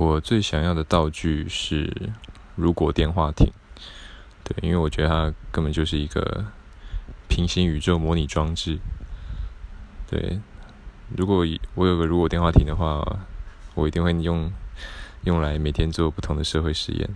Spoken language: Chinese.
我最想要的道具是如果电话亭。对因为我觉得它根本就是一个平行宇宙模拟装置。对如果我有个如果电话亭的话我一定会用用来每天做不同的社会实验。